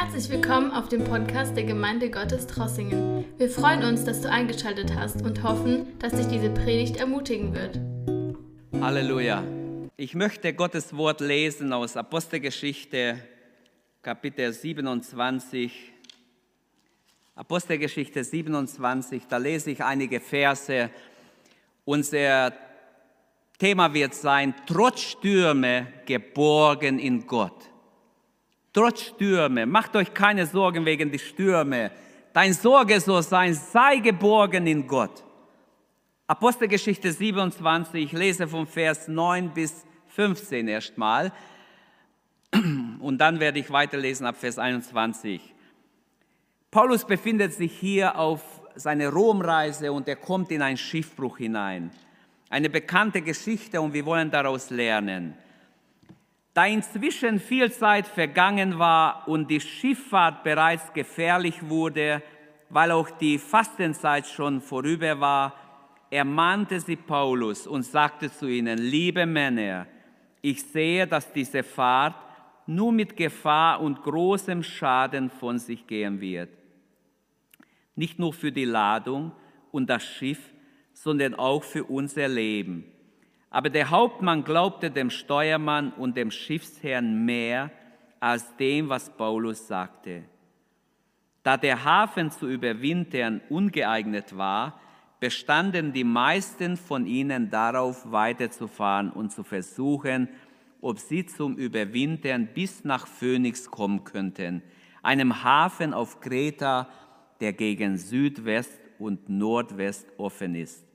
Herzlich willkommen auf dem Podcast der Gemeinde Gottes Trossingen. Wir freuen uns, dass du eingeschaltet hast und hoffen, dass dich diese Predigt ermutigen wird. Halleluja. Ich möchte Gottes Wort lesen aus Apostelgeschichte Kapitel 27. Apostelgeschichte 27, da lese ich einige Verse. Unser Thema wird sein, trotz Stürme geborgen in Gott. Trotz Stürme, macht euch keine Sorgen wegen der Stürme. Dein Sorge soll sein, sei geborgen in Gott. Apostelgeschichte 27, ich lese vom Vers 9 bis 15 erstmal und dann werde ich weiterlesen ab Vers 21. Paulus befindet sich hier auf seiner Romreise und er kommt in einen Schiffbruch hinein. Eine bekannte Geschichte und wir wollen daraus lernen. Da inzwischen viel Zeit vergangen war und die Schifffahrt bereits gefährlich wurde, weil auch die Fastenzeit schon vorüber war, ermahnte sie Paulus und sagte zu ihnen, liebe Männer, ich sehe, dass diese Fahrt nur mit Gefahr und großem Schaden von sich gehen wird. Nicht nur für die Ladung und das Schiff, sondern auch für unser Leben. Aber der Hauptmann glaubte dem Steuermann und dem Schiffsherrn mehr als dem, was Paulus sagte. Da der Hafen zu überwintern ungeeignet war, bestanden die meisten von ihnen darauf, weiterzufahren und zu versuchen, ob sie zum Überwintern bis nach Phönix kommen könnten, einem Hafen auf Kreta, der gegen Südwest und Nordwest offen ist.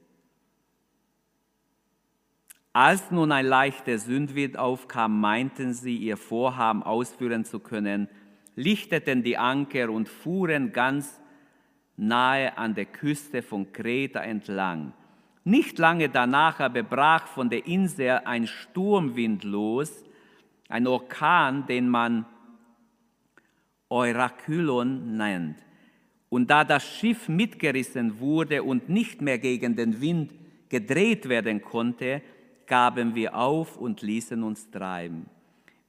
Als nun ein leichter Sündwind aufkam, meinten sie, ihr Vorhaben ausführen zu können, lichteten die Anker und fuhren ganz nahe an der Küste von Kreta entlang. Nicht lange danach aber brach von der Insel ein Sturmwind los, ein Orkan, den man Eurakylon nennt. Und da das Schiff mitgerissen wurde und nicht mehr gegen den Wind gedreht werden konnte, gaben wir auf und ließen uns treiben.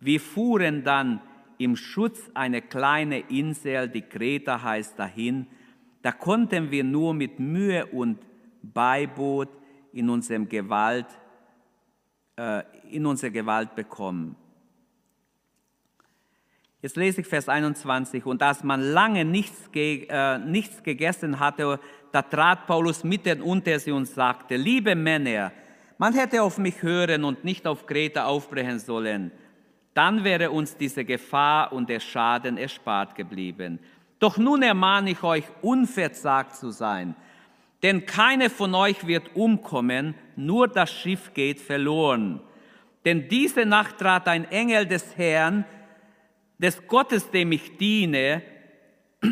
Wir fuhren dann im Schutz einer kleinen Insel, die Kreta heißt, dahin. Da konnten wir nur mit Mühe und Beiboot in unserem Gewalt, äh, in unsere Gewalt bekommen. Jetzt lese ich Vers 21. Und als man lange nichts, ge, äh, nichts gegessen hatte, da trat Paulus mitten unter sie und sagte, liebe Männer, man hätte auf mich hören und nicht auf Kreta aufbrechen sollen. Dann wäre uns diese Gefahr und der Schaden erspart geblieben. Doch nun ermahne ich euch, unverzagt zu sein. Denn keine von euch wird umkommen, nur das Schiff geht verloren. Denn diese Nacht trat ein Engel des Herrn, des Gottes, dem ich diene,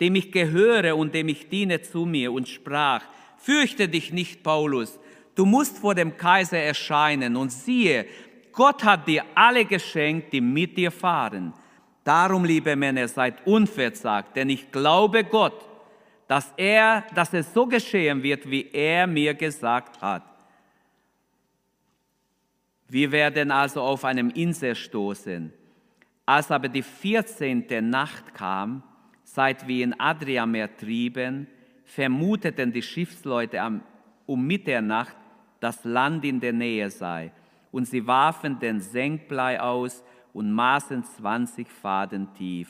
dem ich gehöre und dem ich diene zu mir und sprach, Fürchte dich nicht, Paulus, du musst vor dem Kaiser erscheinen und siehe, Gott hat dir alle geschenkt, die mit dir fahren. Darum, liebe Männer, seid unverzagt, denn ich glaube Gott, dass er, dass es so geschehen wird, wie er mir gesagt hat. Wir werden also auf einem Insel stoßen. Als aber die vierzehnte Nacht kam, seit wir in Adriameer trieben, vermuteten die Schiffsleute um Mitternacht, dass Land in der Nähe sei. Und sie warfen den Senkblei aus und maßen 20 Faden tief.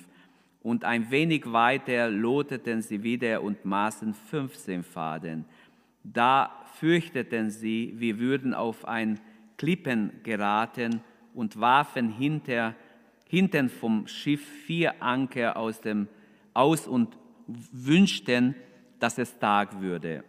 Und ein wenig weiter loteten sie wieder und maßen 15 Faden. Da fürchteten sie, wir würden auf ein Klippen geraten und warfen hinter, hinten vom Schiff vier Anker aus, dem, aus und wünschten, dass es Tag würde.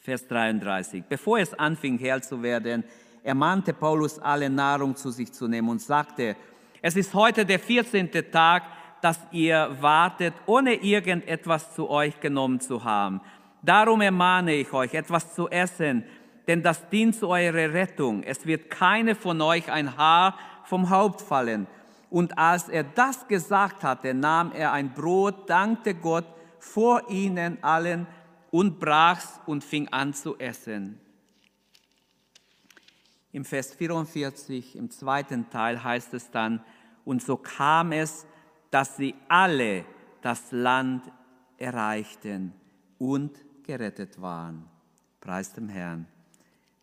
Vers 33. Bevor es anfing, hell zu werden, ermahnte Paulus alle Nahrung zu sich zu nehmen und sagte, es ist heute der 14. Tag, dass ihr wartet, ohne irgendetwas zu euch genommen zu haben. Darum ermahne ich euch, etwas zu essen, denn das dient zu eurer Rettung. Es wird keine von euch ein Haar vom Haupt fallen. Und als er das gesagt hatte, nahm er ein Brot, dankte Gott, vor ihnen allen und brach's und fing an zu essen. Im Vers 44, im zweiten Teil heißt es dann, Und so kam es, dass sie alle das Land erreichten und gerettet waren. Preis dem Herrn.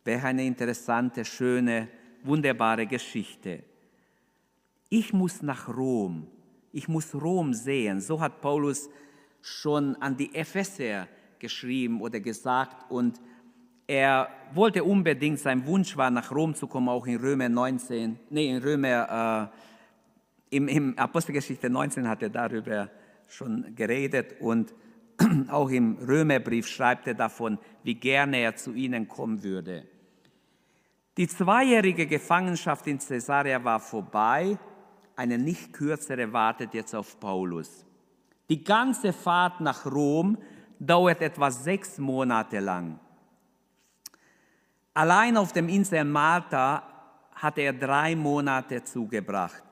Welch eine interessante, schöne, wunderbare Geschichte. Ich muss nach Rom. Ich muss Rom sehen. So hat Paulus schon an die Epheser geschrieben oder gesagt. Und er wollte unbedingt, sein Wunsch war, nach Rom zu kommen, auch in Römer 19, nee, in Römer, äh, im, im Apostelgeschichte 19 hat er darüber schon geredet und auch im Römerbrief schreibt er davon, wie gerne er zu ihnen kommen würde. Die zweijährige Gefangenschaft in Caesarea war vorbei, eine nicht kürzere wartet jetzt auf Paulus. Die ganze Fahrt nach Rom dauert etwa sechs Monate lang. Allein auf dem Insel Malta hat er drei Monate zugebracht.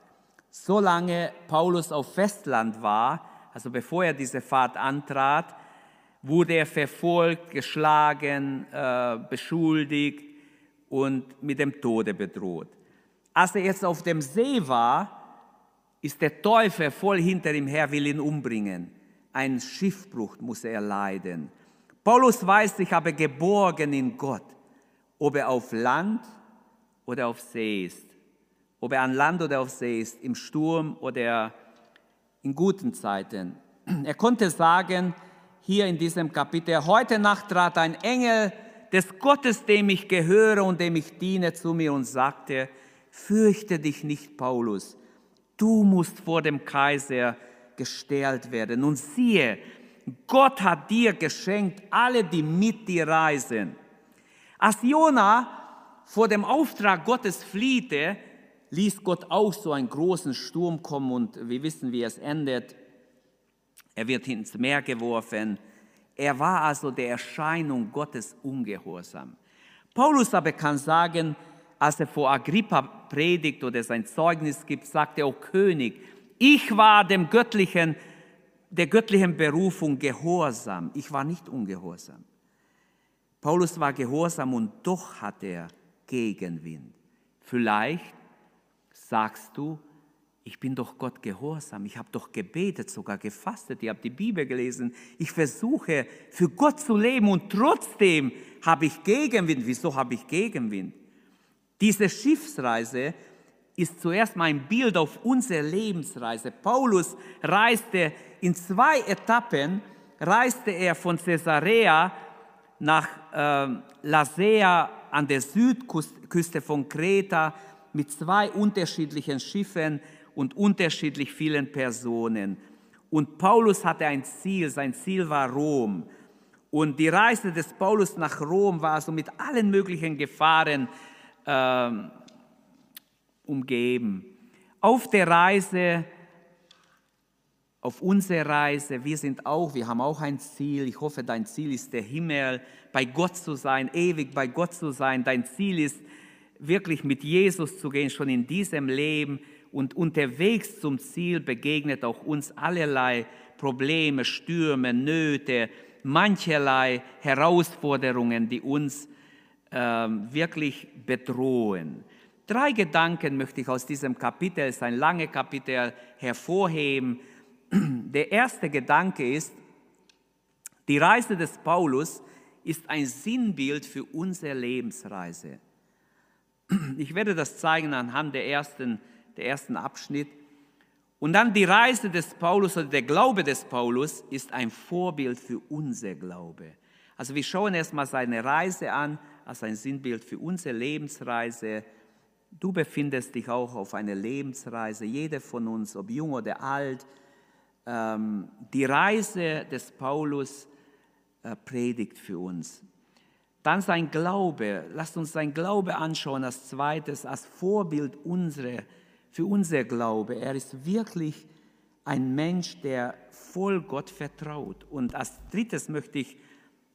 Solange Paulus auf Festland war, also bevor er diese Fahrt antrat, wurde er verfolgt, geschlagen, äh, beschuldigt und mit dem Tode bedroht. Als er jetzt auf dem See war, ist der Teufel voll hinter ihm her, will ihn umbringen. Ein Schiffbruch muss er leiden. Paulus weiß, ich habe geborgen in Gott, ob er auf Land oder auf See ist, ob er an Land oder auf See ist, im Sturm oder in guten Zeiten. Er konnte sagen, hier in diesem Kapitel, heute Nacht trat ein Engel des Gottes, dem ich gehöre und dem ich diene, zu mir und sagte, fürchte dich nicht, Paulus, du musst vor dem Kaiser gestellt werden. Und siehe, Gott hat dir geschenkt, alle, die mit dir reisen. Als Jona vor dem Auftrag Gottes fliehte, ließ Gott auch so einen großen Sturm kommen und wir wissen, wie es endet. Er wird ins Meer geworfen. Er war also der Erscheinung Gottes ungehorsam. Paulus aber kann sagen, als er vor Agrippa predigt oder sein Zeugnis gibt, sagt er, O König, ich war dem göttlichen, der göttlichen Berufung gehorsam. Ich war nicht ungehorsam. Paulus war gehorsam und doch hat er Gegenwind. Vielleicht sagst du, ich bin doch Gott gehorsam, ich habe doch gebetet, sogar gefastet, ich habe die Bibel gelesen, ich versuche für Gott zu leben und trotzdem habe ich Gegenwind. Wieso habe ich Gegenwind? Diese Schiffsreise ist zuerst mal ein Bild auf unsere Lebensreise. Paulus reiste in zwei Etappen, reiste er von Caesarea nach äh, Lasea an der Südküste von Kreta, mit zwei unterschiedlichen Schiffen und unterschiedlich vielen Personen. Und Paulus hatte ein Ziel, sein Ziel war Rom. Und die Reise des Paulus nach Rom war so mit allen möglichen Gefahren äh, umgeben. Auf der Reise, auf unserer Reise, wir sind auch, wir haben auch ein Ziel. Ich hoffe, dein Ziel ist der Himmel, bei Gott zu sein, ewig bei Gott zu sein. Dein Ziel ist, wirklich mit Jesus zu gehen, schon in diesem Leben und unterwegs zum Ziel begegnet auch uns allerlei Probleme, Stürme, Nöte, mancherlei Herausforderungen, die uns wirklich bedrohen. Drei Gedanken möchte ich aus diesem Kapitel, es ist ein langes Kapitel, hervorheben. Der erste Gedanke ist, die Reise des Paulus ist ein Sinnbild für unsere Lebensreise. Ich werde das zeigen anhand der ersten, der ersten Abschnitt. Und dann die Reise des Paulus oder der Glaube des Paulus ist ein Vorbild für unser Glaube. Also wir schauen erstmal seine Reise an als ein Sinnbild für unsere Lebensreise. Du befindest dich auch auf einer Lebensreise, jeder von uns, ob jung oder alt. Ähm, die Reise des Paulus äh, predigt für uns. Dann sein Glaube. Lasst uns sein Glaube anschauen als zweites, als Vorbild unsere, für unser Glaube. Er ist wirklich ein Mensch, der voll Gott vertraut. Und als drittes möchte ich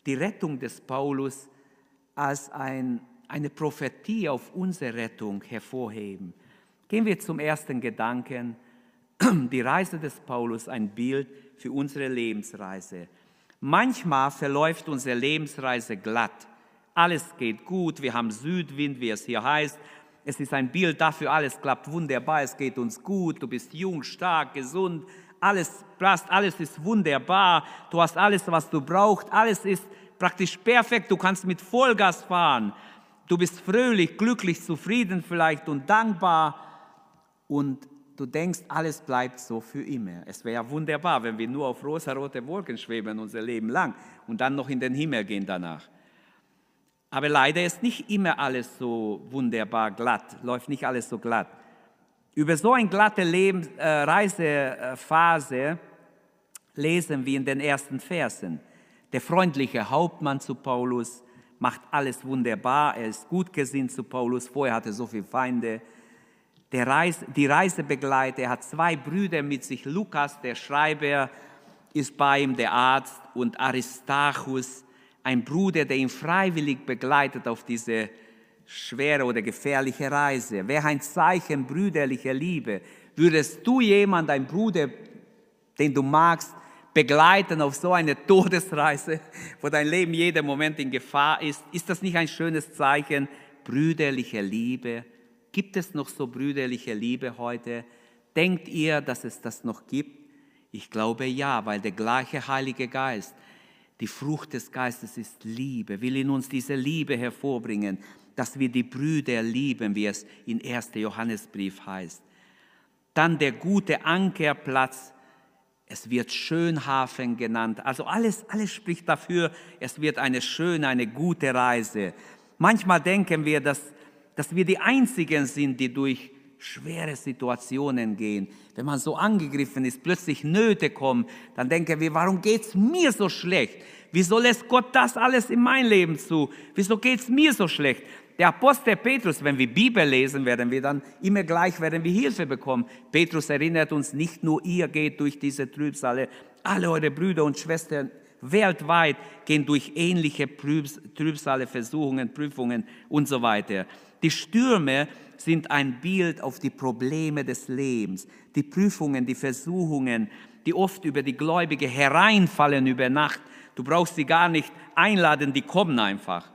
die Rettung des Paulus als ein, eine Prophetie auf unsere Rettung hervorheben. Gehen wir zum ersten Gedanken. Die Reise des Paulus, ein Bild für unsere Lebensreise. Manchmal verläuft unsere Lebensreise glatt alles geht gut, wir haben Südwind, wie es hier heißt, Es ist ein Bild dafür, alles klappt wunderbar, es geht uns gut, du bist jung, stark, gesund, alles passt, alles ist wunderbar, du hast alles, was du brauchst, alles ist praktisch perfekt, du kannst mit Vollgas fahren, du bist fröhlich, glücklich, zufrieden vielleicht und dankbar und du denkst, alles bleibt so für immer. Es wäre ja wunderbar, wenn wir nur auf rosa-rote Wolken schweben unser Leben lang und dann noch in den Himmel gehen danach. Aber leider ist nicht immer alles so wunderbar glatt, läuft nicht alles so glatt. Über so eine glatte Leben, äh, Reisephase lesen wir in den ersten Versen. Der freundliche Hauptmann zu Paulus macht alles wunderbar, er ist gut gesinnt zu Paulus, vorher hatte er so viele Feinde. Der Reise, die Reisebegleiter, er hat zwei Brüder mit sich, Lukas, der Schreiber, ist bei ihm, der Arzt, und Aristarchus, ein Bruder, der ihn freiwillig begleitet auf diese schwere oder gefährliche Reise. Wäre ein Zeichen brüderlicher Liebe. Würdest du jemand, ein Bruder, den du magst, begleiten auf so eine Todesreise, wo dein Leben jeden Moment in Gefahr ist, ist das nicht ein schönes Zeichen brüderlicher Liebe? Gibt es noch so brüderliche Liebe heute? Denkt ihr, dass es das noch gibt? Ich glaube ja, weil der gleiche Heilige Geist die Frucht des Geistes ist Liebe, will in uns diese Liebe hervorbringen, dass wir die Brüder lieben, wie es in 1. Johannesbrief heißt. Dann der gute Ankerplatz, es wird Schönhafen genannt. Also alles, alles spricht dafür, es wird eine schöne, eine gute Reise. Manchmal denken wir, dass, dass wir die Einzigen sind, die durch schwere Situationen gehen, wenn man so angegriffen ist, plötzlich Nöte kommen, dann denken wir, warum geht's mir so schlecht? Wieso lässt Gott das alles in mein Leben zu? Wieso geht's mir so schlecht? Der Apostel Petrus, wenn wir Bibel lesen, werden wir dann immer gleich werden wir Hilfe bekommen. Petrus erinnert uns nicht nur ihr geht durch diese Trübsale, alle eure Brüder und Schwestern weltweit gehen durch ähnliche Trübsale, Versuchungen, Prüfungen und so weiter. Die Stürme sind ein Bild auf die Probleme des Lebens, die Prüfungen, die Versuchungen, die oft über die Gläubige hereinfallen über Nacht. Du brauchst sie gar nicht einladen, die kommen einfach.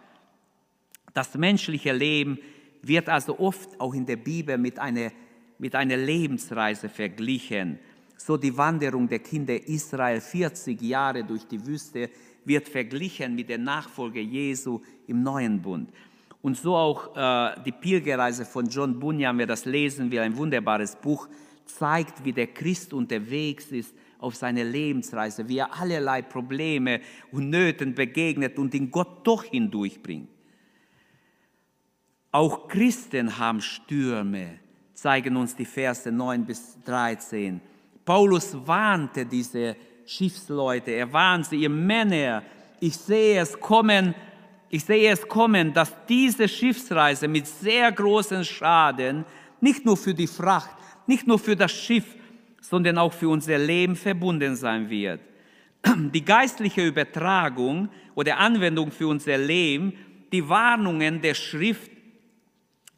Das menschliche Leben wird also oft auch in der Bibel mit einer, mit einer Lebensreise verglichen. So die Wanderung der Kinder Israel 40 Jahre durch die Wüste wird verglichen mit der Nachfolge Jesu im neuen Bund. Und so auch äh, die Pilgerreise von John Bunyan, wer das lesen will, ein wunderbares Buch, zeigt, wie der Christ unterwegs ist auf seiner Lebensreise, wie er allerlei Probleme und Nöten begegnet und in Gott doch hindurchbringt. Auch Christen haben Stürme, zeigen uns die Verse 9 bis 13. Paulus warnte diese Schiffsleute, er warnte ihr Männer, ich sehe es kommen, ich sehe es kommen, dass diese Schiffsreise mit sehr großen Schaden nicht nur für die Fracht, nicht nur für das Schiff, sondern auch für unser Leben verbunden sein wird. Die geistliche Übertragung oder Anwendung für unser Leben, die Warnungen der Schrift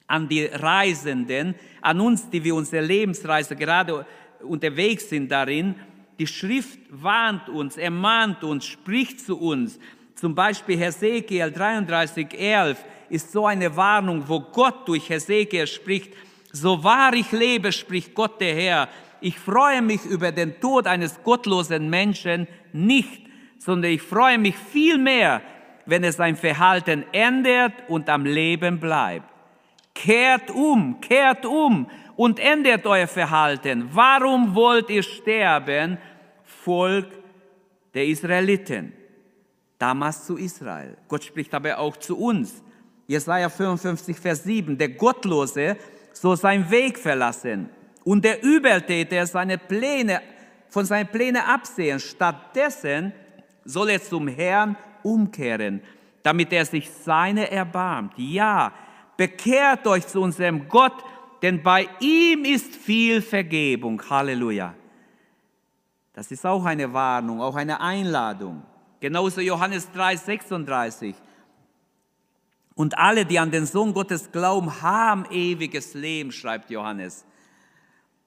an die Reisenden, an uns, die wir unsere Lebensreise gerade unterwegs sind darin, die Schrift warnt uns, ermahnt uns, spricht zu uns, zum Beispiel Hesekiel 33,11 ist so eine Warnung, wo Gott durch Hesekiel spricht, so wahr ich lebe, spricht Gott der Herr, ich freue mich über den Tod eines gottlosen Menschen nicht, sondern ich freue mich vielmehr, wenn er sein Verhalten ändert und am Leben bleibt. Kehrt um, kehrt um und ändert euer Verhalten. Warum wollt ihr sterben, Volk der Israeliten? damals zu Israel. Gott spricht aber auch zu uns. Jesaja 55, Vers 7. Der Gottlose soll seinen Weg verlassen und der Übeltäter seine Pläne, von seinen Plänen absehen. Stattdessen soll er zum Herrn umkehren, damit er sich seine erbarmt. Ja, bekehrt euch zu unserem Gott, denn bei ihm ist viel Vergebung. Halleluja. Das ist auch eine Warnung, auch eine Einladung. Genauso Johannes 3, 36. Und alle, die an den Sohn Gottes glauben, haben ewiges Leben, schreibt Johannes.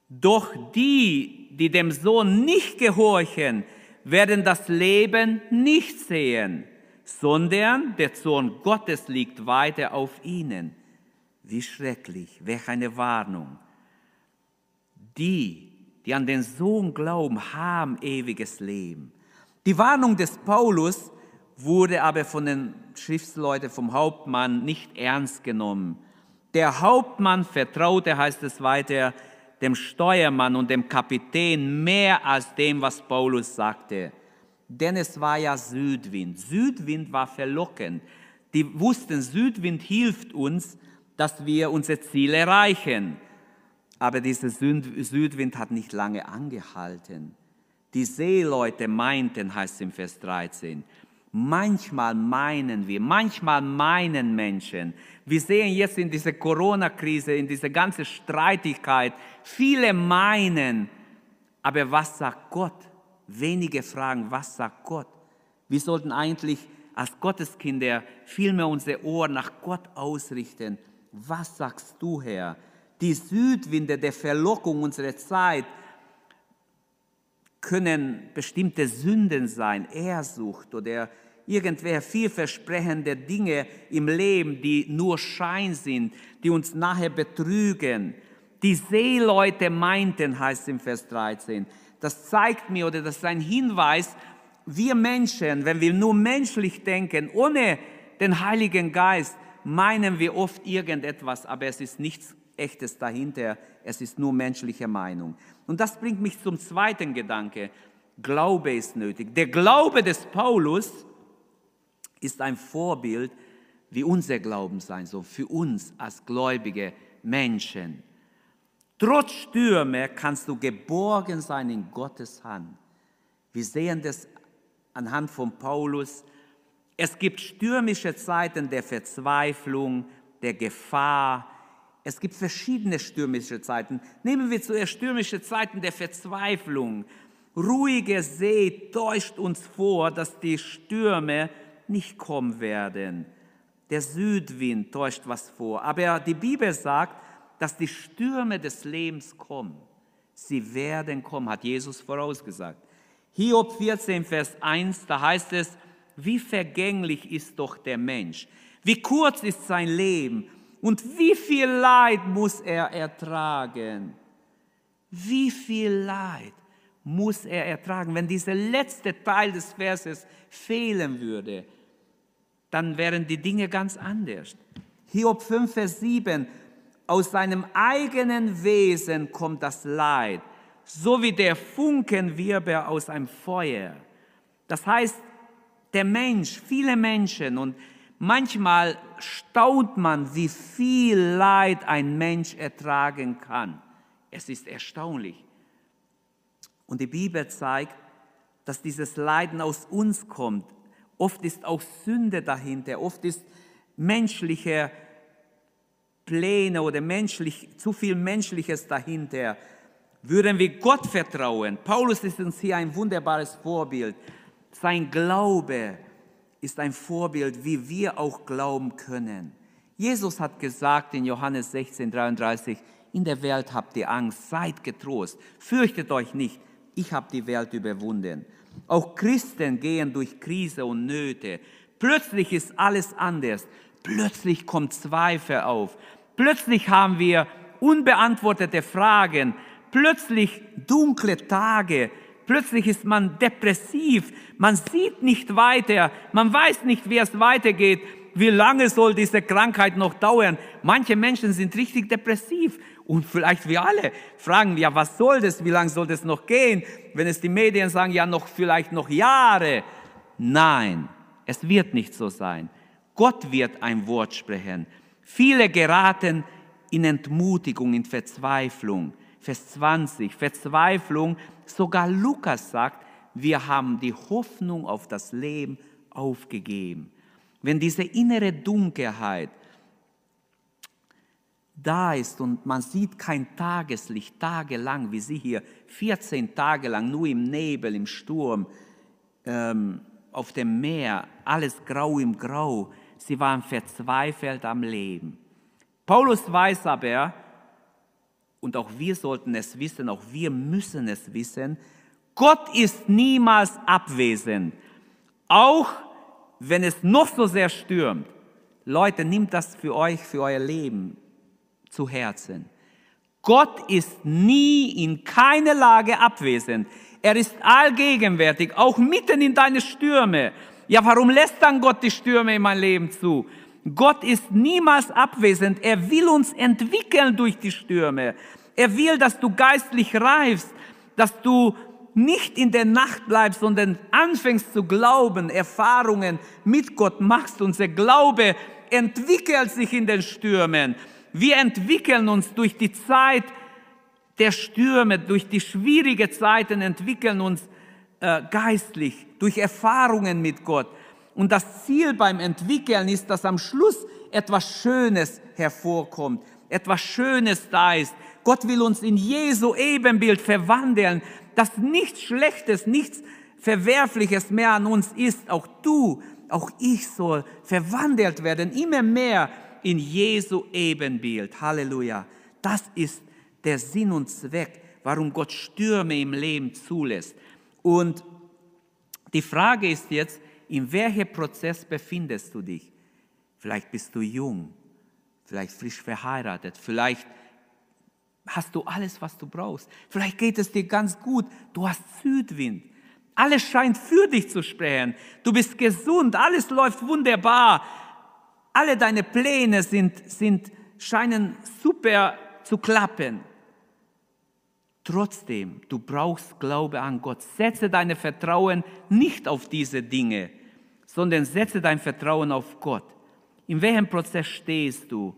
Doch die, die dem Sohn nicht gehorchen, werden das Leben nicht sehen, sondern der Sohn Gottes liegt weiter auf ihnen. Wie schrecklich, welch eine Warnung. Die, die an den Sohn glauben, haben ewiges Leben. Die Warnung des Paulus wurde aber von den Schriftsleuten, vom Hauptmann nicht ernst genommen. Der Hauptmann vertraute, heißt es weiter, dem Steuermann und dem Kapitän mehr als dem, was Paulus sagte. Denn es war ja Südwind. Südwind war verlockend. Die wussten, Südwind hilft uns, dass wir unser Ziel erreichen. Aber dieser Südwind hat nicht lange angehalten. Die Seeleute meinten, heißt es im Vers 13, manchmal meinen wir, manchmal meinen Menschen, wir sehen jetzt in dieser Corona-Krise, in dieser ganzen Streitigkeit, viele meinen, aber was sagt Gott? Wenige fragen, was sagt Gott? Wir sollten eigentlich als Gotteskinder vielmehr unsere Ohren nach Gott ausrichten. Was sagst du, Herr? Die Südwinde der Verlockung unserer Zeit können bestimmte Sünden sein, Ehrsucht oder irgendwelche vielversprechende Dinge im Leben, die nur Schein sind, die uns nachher betrügen. Die Seeleute meinten, heißt es im Vers 13. Das zeigt mir oder das ist ein Hinweis, wir Menschen, wenn wir nur menschlich denken, ohne den Heiligen Geist, meinen wir oft irgendetwas, aber es ist nichts Echtes dahinter, es ist nur menschliche Meinung. Und das bringt mich zum zweiten Gedanke. Glaube ist nötig. Der Glaube des Paulus ist ein Vorbild, wie unser Glauben sein soll, für uns als gläubige Menschen. Trotz Stürme kannst du geborgen sein in Gottes Hand. Wir sehen das anhand von Paulus. Es gibt stürmische Zeiten der Verzweiflung, der Gefahr. Es gibt verschiedene stürmische Zeiten. Nehmen wir zuerst stürmische Zeiten der Verzweiflung. Ruhige See täuscht uns vor, dass die Stürme nicht kommen werden. Der Südwind täuscht was vor. Aber die Bibel sagt, dass die Stürme des Lebens kommen. Sie werden kommen, hat Jesus vorausgesagt. Hiob 14, Vers 1, da heißt es, wie vergänglich ist doch der Mensch, wie kurz ist sein Leben und wie viel Leid muss er ertragen. Wie viel Leid muss er ertragen, wenn dieser letzte Teil des Verses fehlen würde dann wären die Dinge ganz anders. Hiob 5, Vers 7, aus seinem eigenen Wesen kommt das Leid, so wie der Funkenwirbel aus einem Feuer. Das heißt, der Mensch, viele Menschen und manchmal staunt man, wie viel Leid ein Mensch ertragen kann. Es ist erstaunlich. Und die Bibel zeigt, dass dieses Leiden aus uns kommt. Oft ist auch Sünde dahinter, oft ist menschliche Pläne oder menschlich, zu viel Menschliches dahinter. Würden wir Gott vertrauen? Paulus ist uns hier ein wunderbares Vorbild. Sein Glaube ist ein Vorbild, wie wir auch glauben können. Jesus hat gesagt in Johannes 16, 33, in der Welt habt ihr Angst, seid getrost, fürchtet euch nicht, ich habe die Welt überwunden. Auch Christen gehen durch Krise und Nöte. Plötzlich ist alles anders. Plötzlich kommt Zweifel auf. Plötzlich haben wir unbeantwortete Fragen. Plötzlich dunkle Tage. Plötzlich ist man depressiv. Man sieht nicht weiter. Man weiß nicht, wie es weitergeht. Wie lange soll diese Krankheit noch dauern? Manche Menschen sind richtig depressiv und vielleicht wir alle fragen, ja, was soll das? Wie lange soll das noch gehen? Wenn es die Medien sagen, ja, noch vielleicht noch Jahre. Nein, es wird nicht so sein. Gott wird ein Wort sprechen. Viele geraten in Entmutigung, in Verzweiflung. Vers 20, Verzweiflung. Sogar Lukas sagt, wir haben die Hoffnung auf das Leben aufgegeben. Wenn diese innere Dunkelheit, da ist und man sieht kein Tageslicht tagelang, wie sie hier 14 Tage lang nur im Nebel, im Sturm, ähm, auf dem Meer, alles grau im Grau. Sie waren verzweifelt am Leben. Paulus weiß aber, und auch wir sollten es wissen, auch wir müssen es wissen, Gott ist niemals abwesend, auch wenn es noch so sehr stürmt. Leute, nimmt das für euch, für euer Leben zu Herzen. Gott ist nie in keiner Lage abwesend. Er ist allgegenwärtig, auch mitten in deine Stürme. Ja, warum lässt dann Gott die Stürme in mein Leben zu? Gott ist niemals abwesend. Er will uns entwickeln durch die Stürme. Er will, dass du geistlich reifst, dass du nicht in der Nacht bleibst, sondern anfängst zu glauben, Erfahrungen mit Gott machst. Unser Glaube entwickelt sich in den Stürmen. Wir entwickeln uns durch die Zeit der Stürme, durch die schwierigen Zeiten entwickeln uns äh, geistlich, durch Erfahrungen mit Gott. Und das Ziel beim Entwickeln ist, dass am Schluss etwas Schönes hervorkommt, etwas Schönes da ist. Gott will uns in Jesu Ebenbild verwandeln, dass nichts Schlechtes, nichts Verwerfliches mehr an uns ist. Auch du, auch ich soll verwandelt werden, immer mehr in Jesu Ebenbild. Halleluja. Das ist der Sinn und Zweck, warum Gott Stürme im Leben zulässt. Und die Frage ist jetzt, in welchem Prozess befindest du dich? Vielleicht bist du jung, vielleicht frisch verheiratet, vielleicht hast du alles, was du brauchst. Vielleicht geht es dir ganz gut, du hast Südwind. Alles scheint für dich zu sprechen. Du bist gesund, alles läuft wunderbar. Alle deine Pläne sind, sind, scheinen super zu klappen. Trotzdem, du brauchst Glaube an Gott. Setze deine Vertrauen nicht auf diese Dinge, sondern setze dein Vertrauen auf Gott. In welchem Prozess stehst du?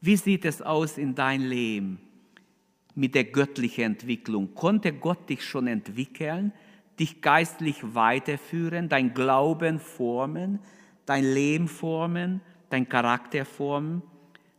Wie sieht es aus in dein Leben mit der göttlichen Entwicklung? Konnte Gott dich schon entwickeln, dich geistlich weiterführen, dein Glauben formen, dein Leben formen, dein Charakter formen?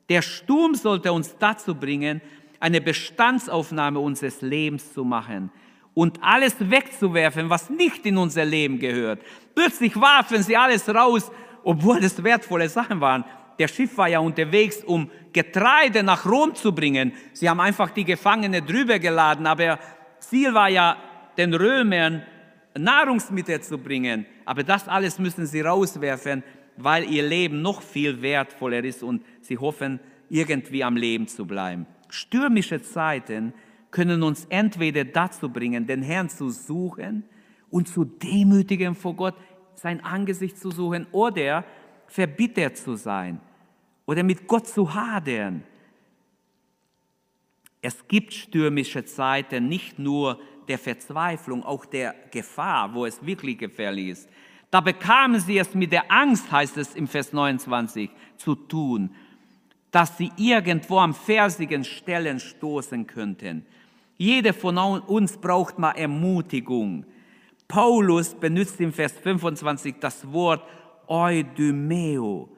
Der Sturm sollte uns dazu bringen, eine Bestandsaufnahme unseres Lebens zu machen und alles wegzuwerfen, was nicht in unser Leben gehört. Plötzlich warfen sie alles raus, obwohl es wertvolle Sachen waren. Der Schiff war ja unterwegs, um Getreide nach Rom zu bringen. Sie haben einfach die Gefangene drüber geladen, aber Ziel war ja, den Römern Nahrungsmittel zu bringen. Aber das alles müssen sie rauswerfen, weil ihr Leben noch viel wertvoller ist und sie hoffen, irgendwie am Leben zu bleiben. Stürmische Zeiten können uns entweder dazu bringen, den Herrn zu suchen und zu demütigen vor Gott, sein Angesicht zu suchen oder verbittert zu sein oder mit Gott zu hadern. Es gibt stürmische Zeiten, nicht nur der Verzweiflung, auch der Gefahr, wo es wirklich gefährlich ist. Da bekamen sie es mit der Angst, heißt es im Vers 29, zu tun dass sie irgendwo am fersigen Stellen stoßen könnten. Jeder von uns braucht mal Ermutigung. Paulus benutzt im Vers 25 das Wort Eudymeo.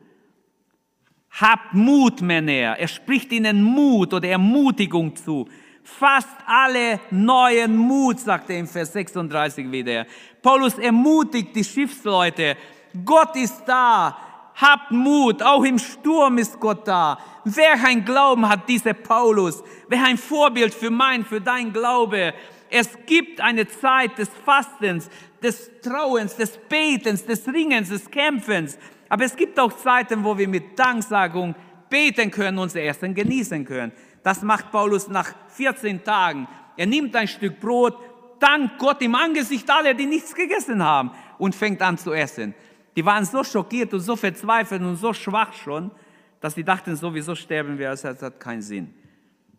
Habt Mut, Männer. Er spricht ihnen Mut oder Ermutigung zu. Fast alle neuen Mut, sagt er im Vers 36 wieder. Paulus ermutigt die Schiffsleute. Gott ist da. Habt Mut, auch im Sturm ist Gott da. Wer ein Glauben hat, dieser Paulus, wer ein Vorbild für mein, für dein Glaube. Es gibt eine Zeit des Fastens, des Trauens, des Betens, des Ringens, des Kämpfens. Aber es gibt auch Zeiten, wo wir mit Danksagung beten können, unser Essen genießen können. Das macht Paulus nach 14 Tagen. Er nimmt ein Stück Brot, dankt Gott im Angesicht aller, die nichts gegessen haben und fängt an zu essen. Die waren so schockiert und so verzweifelt und so schwach schon, dass sie dachten, sowieso sterben wir, das hat keinen Sinn.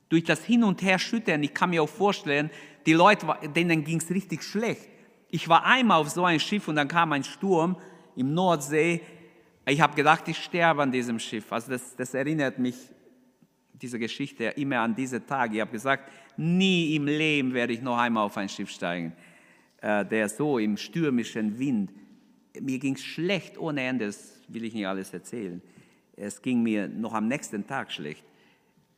Durch das Hin und Her schüttern, ich kann mir auch vorstellen, die Leute, denen ging es richtig schlecht. Ich war einmal auf so ein Schiff und dann kam ein Sturm im Nordsee. Ich habe gedacht, ich sterbe an diesem Schiff. Also das, das erinnert mich, diese Geschichte, immer an diese Tage. Ich habe gesagt, nie im Leben werde ich noch einmal auf ein Schiff steigen, äh, der so im stürmischen Wind mir ging es schlecht ohne Ende, das will ich nicht alles erzählen. Es ging mir noch am nächsten Tag schlecht.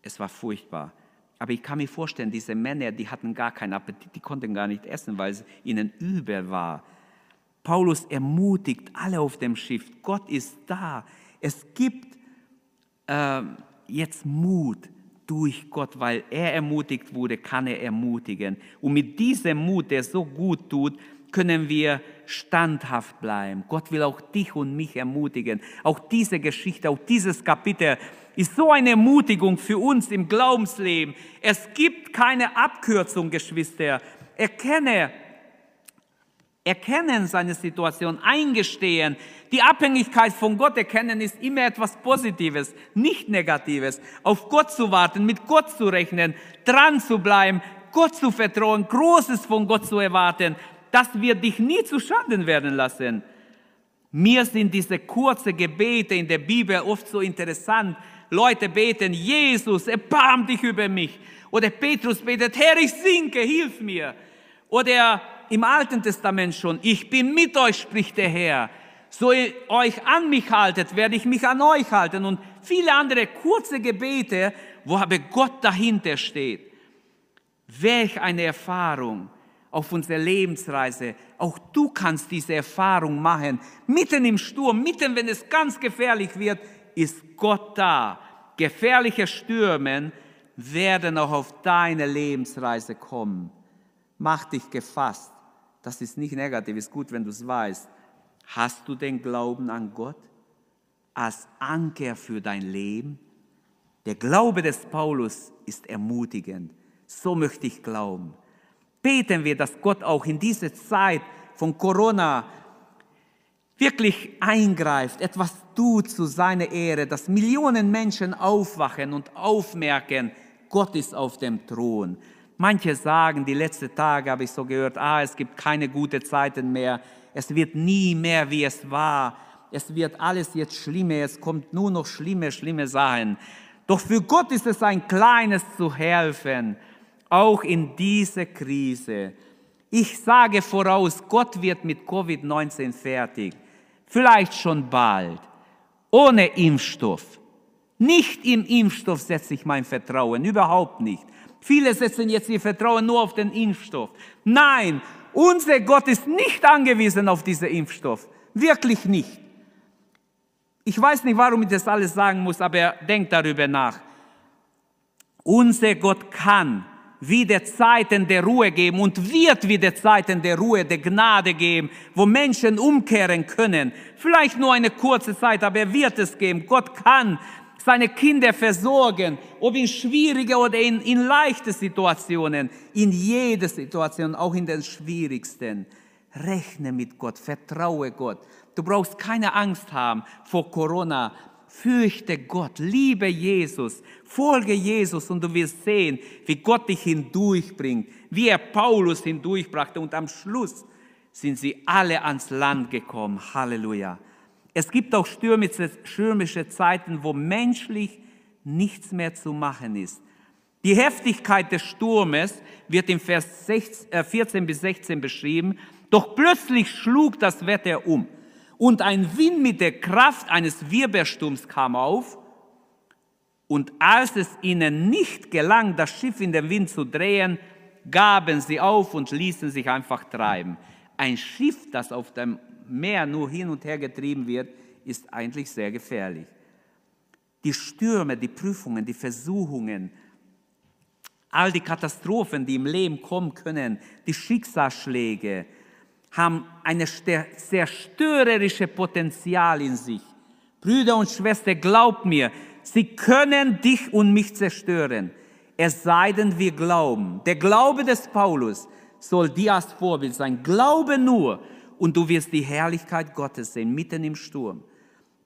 Es war furchtbar. Aber ich kann mir vorstellen, diese Männer, die hatten gar keinen Appetit, die konnten gar nicht essen, weil es ihnen übel war. Paulus ermutigt alle auf dem Schiff, Gott ist da. Es gibt äh, jetzt Mut durch Gott, weil er ermutigt wurde, kann er ermutigen. Und mit diesem Mut, der so gut tut, können wir standhaft bleiben. Gott will auch dich und mich ermutigen. Auch diese Geschichte, auch dieses Kapitel ist so eine Ermutigung für uns im Glaubensleben. Es gibt keine Abkürzung, Geschwister. Erkenne, erkennen seine Situation, eingestehen. Die Abhängigkeit von Gott erkennen ist immer etwas Positives, nicht Negatives. Auf Gott zu warten, mit Gott zu rechnen, dran zu bleiben, Gott zu vertrauen, Großes von Gott zu erwarten, das wird dich nie zu Schaden werden lassen. Mir sind diese kurzen Gebete in der Bibel oft so interessant. Leute beten, Jesus, erbarm dich über mich. Oder Petrus betet, Herr, ich sinke, hilf mir. Oder im Alten Testament schon, ich bin mit euch, spricht der Herr. So ihr euch an mich haltet, werde ich mich an euch halten. Und viele andere kurze Gebete, wo aber Gott dahinter steht. Welch eine Erfahrung auf unserer Lebensreise. Auch du kannst diese Erfahrung machen. Mitten im Sturm, mitten, wenn es ganz gefährlich wird, ist Gott da. Gefährliche Stürme werden auch auf deine Lebensreise kommen. Mach dich gefasst. Das ist nicht negativ, ist gut, wenn du es weißt. Hast du den Glauben an Gott als Anker für dein Leben? Der Glaube des Paulus ist ermutigend. So möchte ich glauben. Beten wir, dass Gott auch in diese Zeit von Corona wirklich eingreift, etwas tut zu seiner Ehre, dass Millionen Menschen aufwachen und aufmerken, Gott ist auf dem Thron. Manche sagen, die letzten Tage habe ich so gehört, ah, es gibt keine guten Zeiten mehr, es wird nie mehr, wie es war, es wird alles jetzt schlimmer, es kommt nur noch schlimme, schlimme Sachen. Doch für Gott ist es ein kleines zu helfen, auch in dieser Krise. Ich sage voraus, Gott wird mit Covid-19 fertig vielleicht schon bald, ohne Impfstoff. Nicht im Impfstoff setze ich mein Vertrauen, überhaupt nicht. Viele setzen jetzt ihr Vertrauen nur auf den Impfstoff. Nein, unser Gott ist nicht angewiesen auf diesen Impfstoff. Wirklich nicht. Ich weiß nicht, warum ich das alles sagen muss, aber denkt darüber nach. Unser Gott kann wieder Zeiten der Ruhe geben und wird wieder Zeiten der Ruhe, der Gnade geben, wo Menschen umkehren können. Vielleicht nur eine kurze Zeit, aber er wird es geben. Gott kann seine Kinder versorgen, ob in schwierige oder in, in leichte Situationen, in jeder Situation, auch in den schwierigsten. Rechne mit Gott, vertraue Gott. Du brauchst keine Angst haben vor Corona. Fürchte Gott, liebe Jesus, folge Jesus und du wirst sehen, wie Gott dich hindurchbringt, wie er Paulus hindurchbrachte und am Schluss sind sie alle ans Land gekommen. Halleluja. Es gibt auch stürmische, stürmische Zeiten, wo menschlich nichts mehr zu machen ist. Die Heftigkeit des Sturmes wird im Vers 14 äh, bis 16 beschrieben. Doch plötzlich schlug das Wetter um und ein Wind mit der Kraft eines Wirbelsturms kam auf. Und als es ihnen nicht gelang, das Schiff in den Wind zu drehen, gaben sie auf und ließen sich einfach treiben. Ein Schiff, das auf dem Meer nur hin und her getrieben wird, ist eigentlich sehr gefährlich. Die Stürme, die Prüfungen, die Versuchungen, all die Katastrophen, die im Leben kommen können, die Schicksalsschläge, haben ein zerstörerisches Potenzial in sich. Brüder und Schwestern, glaubt mir, sie können dich und mich zerstören. Es sei denn, wir glauben. Der Glaube des Paulus soll dir als Vorbild sein. Glaube nur und du wirst die Herrlichkeit Gottes sehen, mitten im Sturm.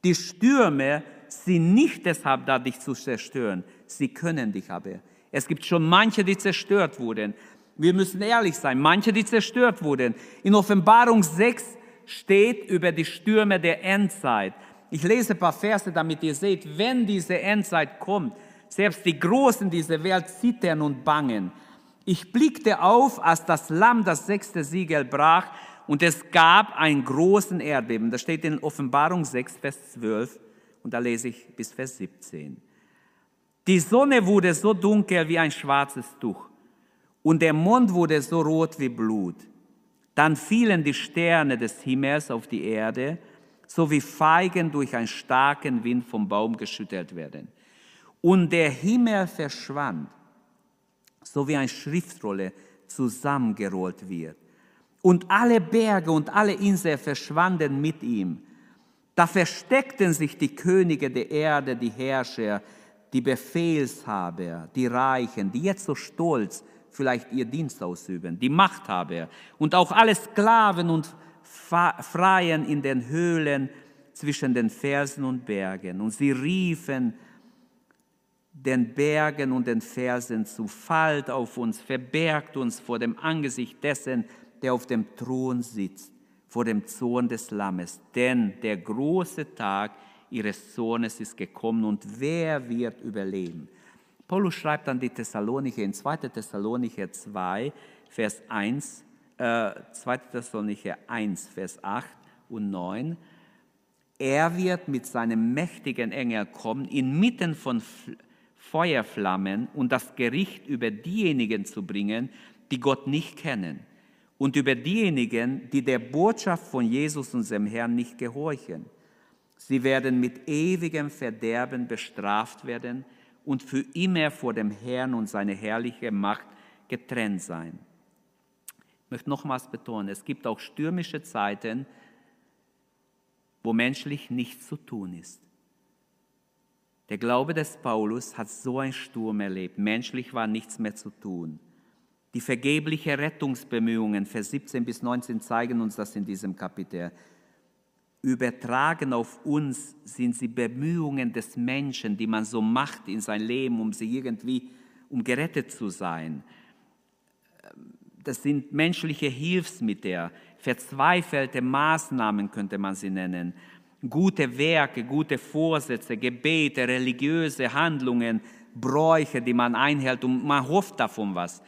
Die Stürme sind nicht deshalb da, dich zu zerstören. Sie können dich aber. Es gibt schon manche, die zerstört wurden. Wir müssen ehrlich sein, manche, die zerstört wurden. In Offenbarung 6 steht über die Stürme der Endzeit. Ich lese ein paar Verse, damit ihr seht, wenn diese Endzeit kommt, selbst die Großen dieser Welt zittern und bangen. Ich blickte auf, als das Lamm das sechste Siegel brach und es gab einen großen Erdbeben. Das steht in Offenbarung 6, Vers 12 und da lese ich bis Vers 17. Die Sonne wurde so dunkel wie ein schwarzes Tuch und der Mond wurde so rot wie Blut. Dann fielen die Sterne des Himmels auf die Erde, so wie Feigen durch einen starken Wind vom Baum geschüttelt werden. Und der Himmel verschwand, so wie eine Schriftrolle zusammengerollt wird. Und alle Berge und alle Inseln verschwanden mit ihm. Da versteckten sich die Könige der Erde, die Herrscher, die Befehlshaber, die Reichen, die jetzt so stolz vielleicht ihr Dienst ausüben, die Machthaber und auch alle Sklaven und Freien in den Höhlen zwischen den Felsen und Bergen. Und sie riefen den Bergen und den Felsen zu, fallt auf uns, verbergt uns vor dem Angesicht dessen, der auf dem Thron sitzt, vor dem Zorn des Lammes. Denn der große Tag ihres Sohnes ist gekommen und wer wird überleben? Paulus schreibt an die Thessalonicher in 2. Thessalonicher 2, Vers 1, äh, 2. Thessalonicher 1, Vers 8 und 9. Er wird mit seinem mächtigen Engel kommen, inmitten von Feuerflammen und das Gericht über diejenigen zu bringen, die Gott nicht kennen und über diejenigen, die der Botschaft von Jesus, unserem Herrn, nicht gehorchen. Sie werden mit ewigem Verderben bestraft werden, und für immer vor dem Herrn und seine herrliche Macht getrennt sein. Ich möchte nochmals betonen, es gibt auch stürmische Zeiten, wo menschlich nichts zu tun ist. Der Glaube des Paulus hat so einen Sturm erlebt. Menschlich war nichts mehr zu tun. Die vergeblichen Rettungsbemühungen, Vers 17 bis 19 zeigen uns das in diesem Kapitel übertragen auf uns sind sie Bemühungen des Menschen, die man so macht in sein Leben, um sie irgendwie, um gerettet zu sein. Das sind menschliche Hilfsmittel, verzweifelte Maßnahmen könnte man sie nennen, gute Werke, gute Vorsätze, Gebete, religiöse Handlungen, Bräuche, die man einhält und man hofft davon was.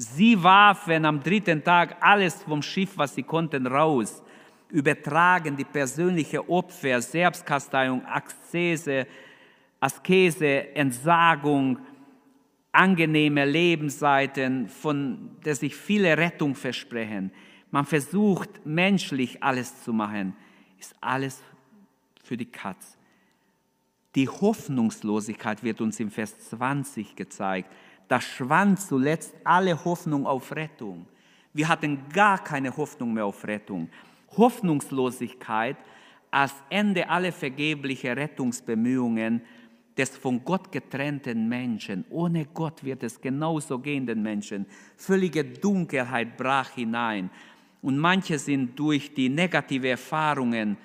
Sie warfen am dritten Tag alles vom Schiff, was sie konnten, raus übertragen die persönliche Opfer, Selbstkasteiung, Askese, Askese, Entsagung, angenehme Lebensseiten, von der sich viele Rettung versprechen. Man versucht menschlich alles zu machen, ist alles für die Katz. Die Hoffnungslosigkeit wird uns im Vers 20 gezeigt. Da schwand zuletzt alle Hoffnung auf Rettung. Wir hatten gar keine Hoffnung mehr auf Rettung. Hoffnungslosigkeit als Ende aller vergeblichen Rettungsbemühungen des von Gott getrennten Menschen. Ohne Gott wird es genauso gehen den Menschen. Völlige Dunkelheit brach hinein. Und manche sind durch die negative Erfahrungen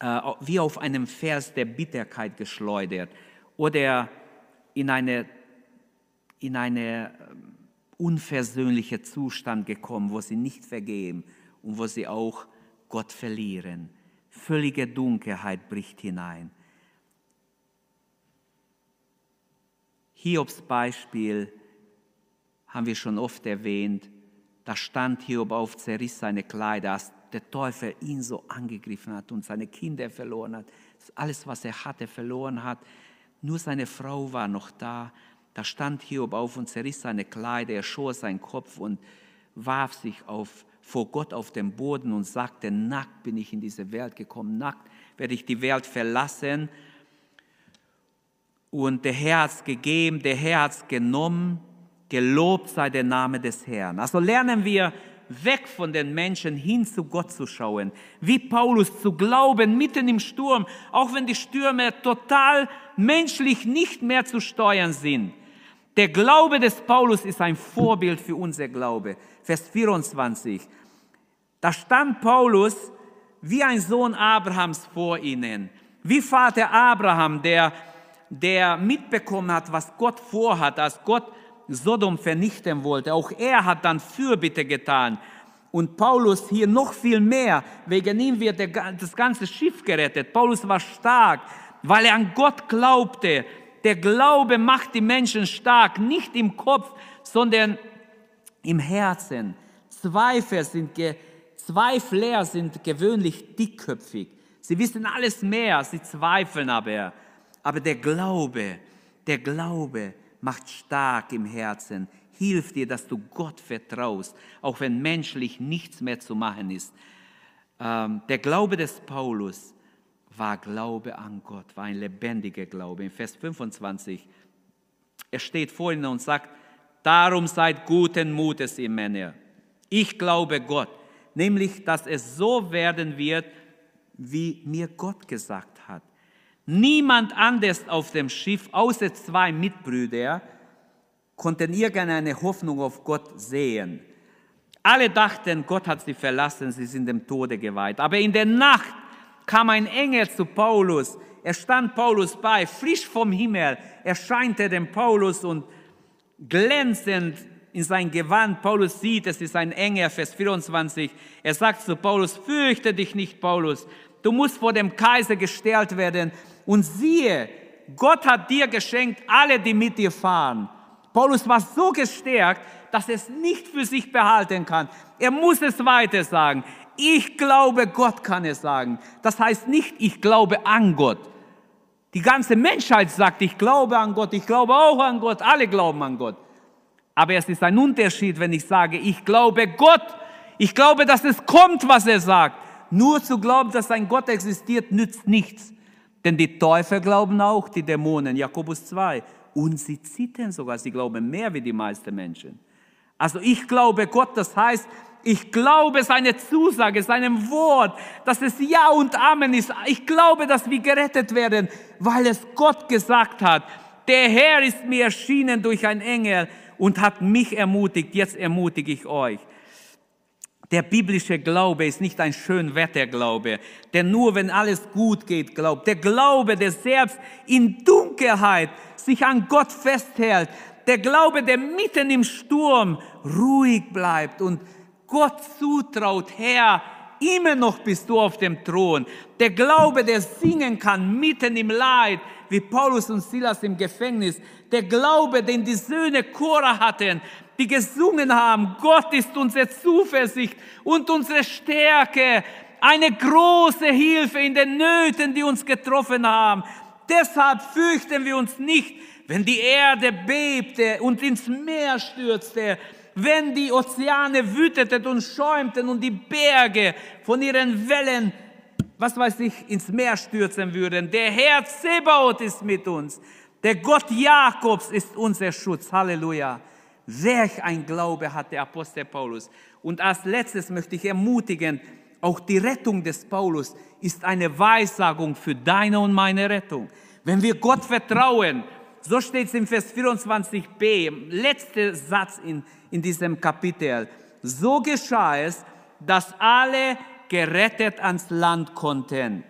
äh, wie auf einem Vers der Bitterkeit geschleudert oder in eine, in eine ähm, unversöhnliche Zustand gekommen, wo sie nicht vergeben und wo sie auch Gott verlieren. Völlige Dunkelheit bricht hinein. Hiobs Beispiel haben wir schon oft erwähnt. Da stand Hiob auf, zerriss seine Kleider, als der Teufel ihn so angegriffen hat und seine Kinder verloren hat. Alles, was er hatte, verloren hat. Nur seine Frau war noch da. Da stand Hiob auf und zerriss seine Kleider, er schor seinen Kopf und warf sich auf vor Gott auf dem Boden und sagte, nackt bin ich in diese Welt gekommen, nackt werde ich die Welt verlassen. Und der Herr hat gegeben, der Herr hat genommen, gelobt sei der Name des Herrn. Also lernen wir weg von den Menschen hin zu Gott zu schauen, wie Paulus zu glauben mitten im Sturm, auch wenn die Stürme total menschlich nicht mehr zu steuern sind. Der Glaube des Paulus ist ein Vorbild für unser Glaube. Vers 24. Da stand Paulus wie ein Sohn Abrahams vor ihnen, wie Vater Abraham, der, der mitbekommen hat, was Gott vorhat, als Gott Sodom vernichten wollte. Auch er hat dann Fürbitte getan. Und Paulus hier noch viel mehr. Wegen ihm wird das ganze Schiff gerettet. Paulus war stark, weil er an Gott glaubte. Der Glaube macht die Menschen stark, nicht im Kopf, sondern im Herzen. Zweifler sind, Zweifler sind gewöhnlich dickköpfig. Sie wissen alles mehr, sie zweifeln aber. Aber der Glaube, der Glaube macht stark im Herzen, hilft dir, dass du Gott vertraust, auch wenn menschlich nichts mehr zu machen ist. Ähm, der Glaube des Paulus war Glaube an Gott, war ein lebendiger Glaube. In Vers 25, er steht vor ihnen und sagt, darum seid guten Mutes, ihr Männer. Ich glaube Gott, nämlich, dass es so werden wird, wie mir Gott gesagt hat. Niemand anders auf dem Schiff, außer zwei Mitbrüder, konnten irgendeine Hoffnung auf Gott sehen. Alle dachten, Gott hat sie verlassen, sie sind dem Tode geweiht. Aber in der Nacht kam ein Engel zu Paulus. Er stand Paulus bei, frisch vom Himmel, erscheinte dem Paulus und glänzend in sein Gewand. Paulus sieht, es ist ein Engel, Vers 24. Er sagt zu Paulus, fürchte dich nicht, Paulus. Du musst vor dem Kaiser gestellt werden. Und siehe, Gott hat dir geschenkt, alle, die mit dir fahren. Paulus war so gestärkt, dass er es nicht für sich behalten kann. Er muss es weiter sagen. Ich glaube, Gott kann es sagen. Das heißt nicht, ich glaube an Gott. Die ganze Menschheit sagt, ich glaube an Gott, ich glaube auch an Gott, alle glauben an Gott. Aber es ist ein Unterschied, wenn ich sage, ich glaube Gott, ich glaube, dass es kommt, was er sagt. Nur zu glauben, dass ein Gott existiert, nützt nichts. Denn die Teufel glauben auch, die Dämonen, Jakobus 2. Und sie zittern sogar, sie glauben mehr wie die meisten Menschen. Also ich glaube Gott, das heißt, ich glaube seine Zusage, seinem Wort, dass es Ja und Amen ist. Ich glaube, dass wir gerettet werden, weil es Gott gesagt hat. Der Herr ist mir erschienen durch ein Engel und hat mich ermutigt. Jetzt ermutige ich euch. Der biblische Glaube ist nicht ein Schönwetterglaube, der nur, wenn alles gut geht, glaubt. Der Glaube, der selbst in Dunkelheit sich an Gott festhält. Der Glaube, der mitten im Sturm ruhig bleibt und Gott zutraut, Herr, immer noch bist du auf dem Thron. Der Glaube, der singen kann mitten im Leid, wie Paulus und Silas im Gefängnis. Der Glaube, den die Söhne Korah hatten, die gesungen haben, Gott ist unsere Zuversicht und unsere Stärke, eine große Hilfe in den Nöten, die uns getroffen haben. Deshalb fürchten wir uns nicht, wenn die Erde bebte und ins Meer stürzte wenn die Ozeane wüteten und schäumten und die Berge von ihren Wellen, was weiß ich, ins Meer stürzen würden. Der Herr Zebaoth ist mit uns. Der Gott Jakobs ist unser Schutz. Halleluja. Welch ein Glaube hat der Apostel Paulus. Und als letztes möchte ich ermutigen, auch die Rettung des Paulus ist eine Weissagung für deine und meine Rettung. Wenn wir Gott vertrauen, so steht es im Vers 24b, letzter Satz in, in diesem Kapitel. So geschah es, dass alle gerettet ans Land konnten.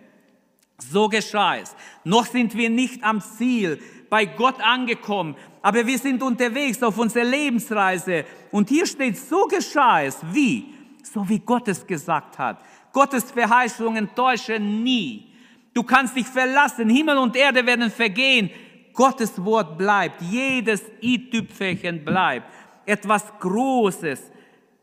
So geschah es. Noch sind wir nicht am Ziel, bei Gott angekommen, aber wir sind unterwegs auf unserer Lebensreise. Und hier steht, so geschah es. Wie? So wie Gott es gesagt hat. Gottes Verheißungen täuschen nie. Du kannst dich verlassen, Himmel und Erde werden vergehen, Gottes Wort bleibt, jedes i-Tüpfelchen bleibt. Etwas Großes,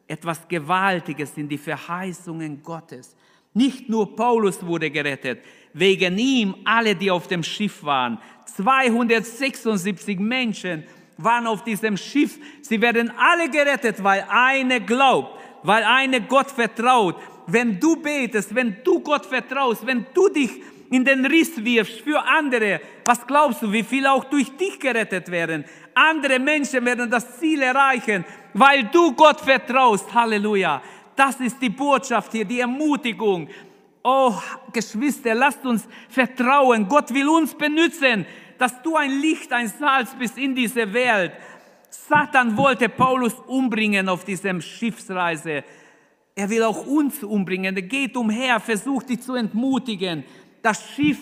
etwas Gewaltiges sind die Verheißungen Gottes. Nicht nur Paulus wurde gerettet, wegen ihm alle, die auf dem Schiff waren. 276 Menschen waren auf diesem Schiff. Sie werden alle gerettet, weil eine glaubt, weil eine Gott vertraut. Wenn du betest, wenn du Gott vertraust, wenn du dich in den Riss wirfst für andere, was glaubst du, wie viele auch durch dich gerettet werden? Andere Menschen werden das Ziel erreichen, weil du Gott vertraust. Halleluja. Das ist die Botschaft hier, die Ermutigung. Oh, Geschwister, lasst uns vertrauen. Gott will uns benutzen, dass du ein Licht, ein Salz bist in dieser Welt. Satan wollte Paulus umbringen auf diesem Schiffsreise. Er will auch uns umbringen. Er geht umher, versucht dich zu entmutigen. Das Schiff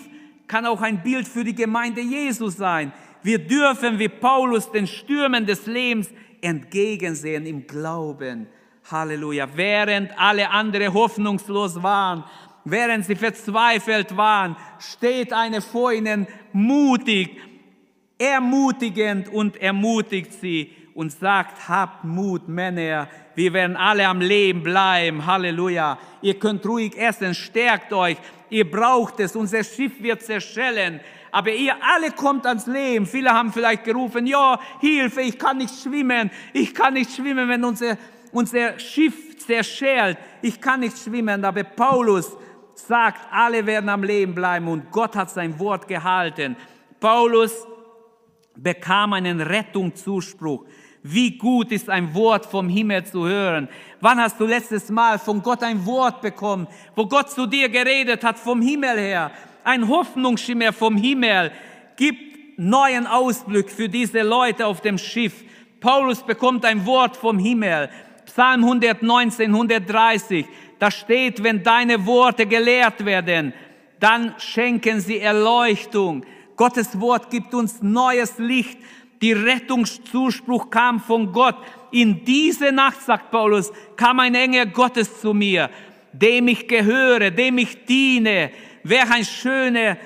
kann auch ein Bild für die Gemeinde Jesus sein. Wir dürfen wie Paulus den Stürmen des Lebens entgegensehen im Glauben. Halleluja. Während alle anderen hoffnungslos waren, während sie verzweifelt waren, steht eine vor ihnen mutig, ermutigend und ermutigt sie und sagt, habt Mut, Männer, wir werden alle am Leben bleiben. Halleluja. Ihr könnt ruhig essen, stärkt euch. Ihr braucht es. Unser Schiff wird zerschellen. Aber ihr alle kommt ans Leben. Viele haben vielleicht gerufen, ja, Hilfe, ich kann nicht schwimmen. Ich kann nicht schwimmen, wenn unser, unser Schiff zerschellt. Ich kann nicht schwimmen. Aber Paulus sagt, alle werden am Leben bleiben und Gott hat sein Wort gehalten. Paulus bekam einen Rettungszuspruch Wie gut ist ein Wort vom Himmel zu hören. Wann hast du letztes Mal von Gott ein Wort bekommen, wo Gott zu dir geredet hat vom Himmel her? Ein Hoffnungsschimmer vom Himmel gibt neuen Ausblick für diese Leute auf dem Schiff. Paulus bekommt ein Wort vom Himmel. Psalm 119, 130. Da steht, wenn deine Worte gelehrt werden, dann schenken sie Erleuchtung. Gottes Wort gibt uns neues Licht. Die Rettungszuspruch kam von Gott. In diese Nacht, sagt Paulus, kam ein Engel Gottes zu mir, dem ich gehöre, dem ich diene. Wäre eine schöne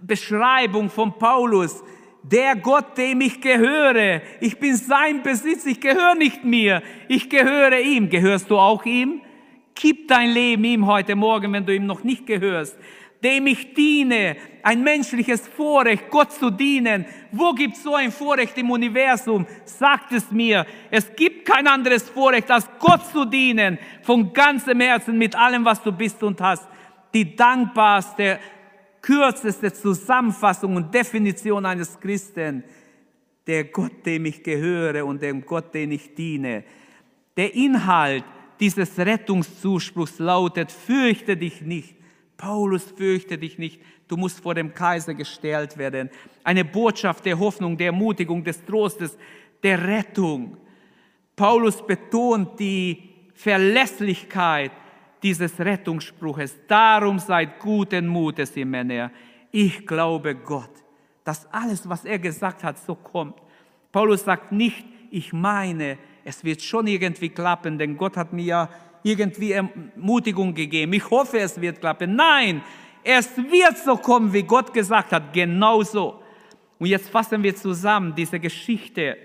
Beschreibung von Paulus. Der Gott, dem ich gehöre. Ich bin sein Besitz, ich gehöre nicht mir, ich gehöre ihm. Gehörst du auch ihm? Gib dein Leben ihm heute Morgen, wenn du ihm noch nicht gehörst. Dem ich diene, ein menschliches Vorrecht, Gott zu dienen. Wo gibt es so ein Vorrecht im Universum? Sagt es mir. Es gibt kein anderes Vorrecht, als Gott zu dienen, von ganzem Herzen, mit allem, was du bist und hast. Die dankbarste, kürzeste Zusammenfassung und Definition eines Christen. Der Gott, dem ich gehöre und dem Gott, den ich diene. Der Inhalt dieses Rettungszuspruchs lautet, fürchte dich nicht. Paulus, fürchte dich nicht. Du musst vor dem Kaiser gestellt werden. Eine Botschaft der Hoffnung, der Ermutigung, des Trostes, der Rettung. Paulus betont die Verlässlichkeit dieses Rettungsspruches. Darum seid guten Mutes, ihr Männer. Ich glaube Gott, dass alles, was er gesagt hat, so kommt. Paulus sagt nicht, ich meine, es wird schon irgendwie klappen, denn Gott hat mir ja irgendwie Ermutigung gegeben. Ich hoffe, es wird klappen. Nein, es wird so kommen, wie Gott gesagt hat, genauso. Und jetzt fassen wir zusammen diese Geschichte.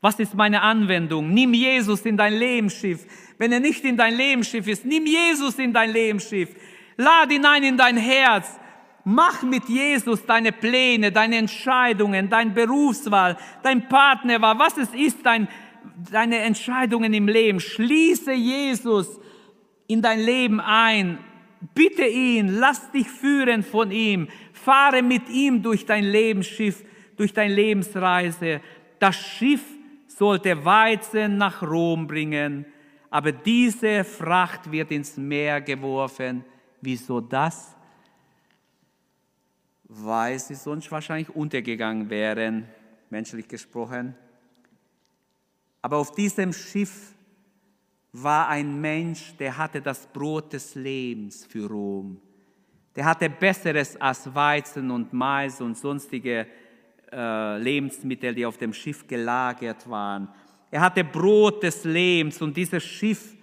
Was ist meine Anwendung? Nimm Jesus in dein Lebensschiff. Wenn er nicht in dein Lebensschiff ist, nimm Jesus in dein Lebensschiff. Lad ihn ein in dein Herz. Mach mit Jesus deine Pläne, deine Entscheidungen, dein Berufswahl, dein Partnerwahl, was es ist, dein, deine Entscheidungen im Leben. Schließe Jesus in dein Leben ein. Bitte ihn, lass dich führen von ihm. Fahre mit ihm durch dein Lebensschiff, durch deine Lebensreise. Das Schiff sollte Weizen nach Rom bringen, aber diese Fracht wird ins Meer geworfen. Wieso das? Weil sie sonst wahrscheinlich untergegangen wären, menschlich gesprochen. Aber auf diesem Schiff war ein Mensch, der hatte das Brot des Lebens für Rom. Der hatte Besseres als Weizen und Mais und sonstige äh, Lebensmittel, die auf dem Schiff gelagert waren. Er hatte Brot des Lebens und dieses Schiff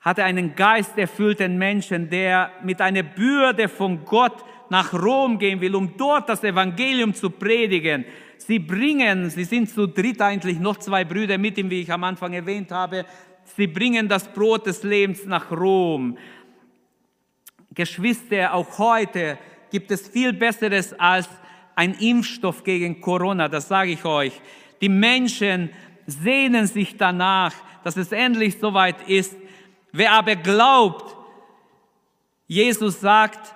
hatte einen geisterfüllten Menschen, der mit einer Bürde von Gott nach Rom gehen will, um dort das Evangelium zu predigen. Sie bringen, sie sind zu dritt eigentlich, noch zwei Brüder mit ihm, wie ich am Anfang erwähnt habe. Sie bringen das Brot des Lebens nach Rom. Geschwister, auch heute gibt es viel Besseres als ein Impfstoff gegen Corona, das sage ich euch. Die Menschen sehnen sich danach, dass es endlich soweit ist. Wer aber glaubt, Jesus sagt,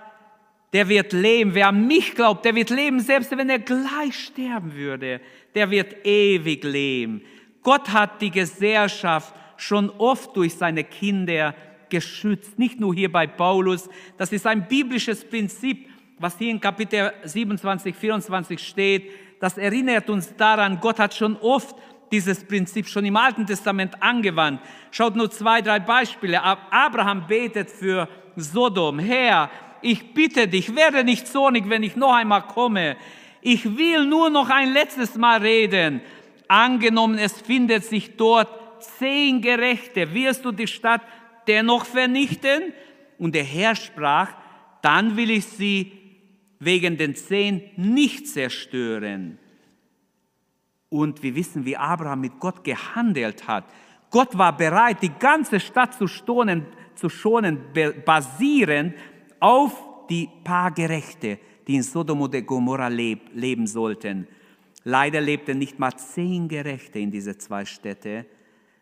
der wird leben. Wer an mich glaubt, der wird leben, selbst wenn er gleich sterben würde. Der wird ewig leben. Gott hat die Gesellschaft schon oft durch seine Kinder geschützt. Nicht nur hier bei Paulus. Das ist ein biblisches Prinzip, was hier in Kapitel 27, 24 steht. Das erinnert uns daran, Gott hat schon oft dieses Prinzip schon im Alten Testament angewandt. Schaut nur zwei, drei Beispiele. Abraham betet für Sodom. Herr, ich bitte dich, werde nicht zornig, wenn ich noch einmal komme. Ich will nur noch ein letztes Mal reden. Angenommen, es findet sich dort zehn Gerechte, wirst du die Stadt dennoch vernichten? Und der Herr sprach, dann will ich sie wegen den zehn nicht zerstören. Und wir wissen, wie Abraham mit Gott gehandelt hat. Gott war bereit, die ganze Stadt zu schonen, zu schonen basierend auf die paar Gerechte, die in Sodom und Gomorra leb, leben sollten. Leider lebten nicht mal zehn Gerechte in diese zwei Städte.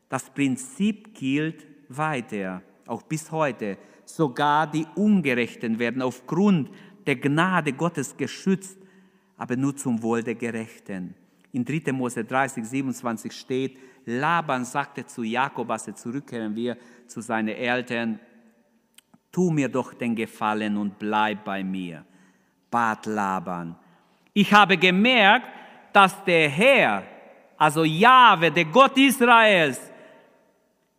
Das Prinzip gilt weiter, auch bis heute. Sogar die Ungerechten werden aufgrund der Gnade Gottes geschützt, aber nur zum Wohl der Gerechten. In 3. Mose 30, 27 steht, Laban sagte zu Jakob, als er zurückkehren wir zu seinen Eltern, tu mir doch den Gefallen und bleib bei mir, bat Laban. Ich habe gemerkt, dass der Herr, also Jahwe, der Gott Israels,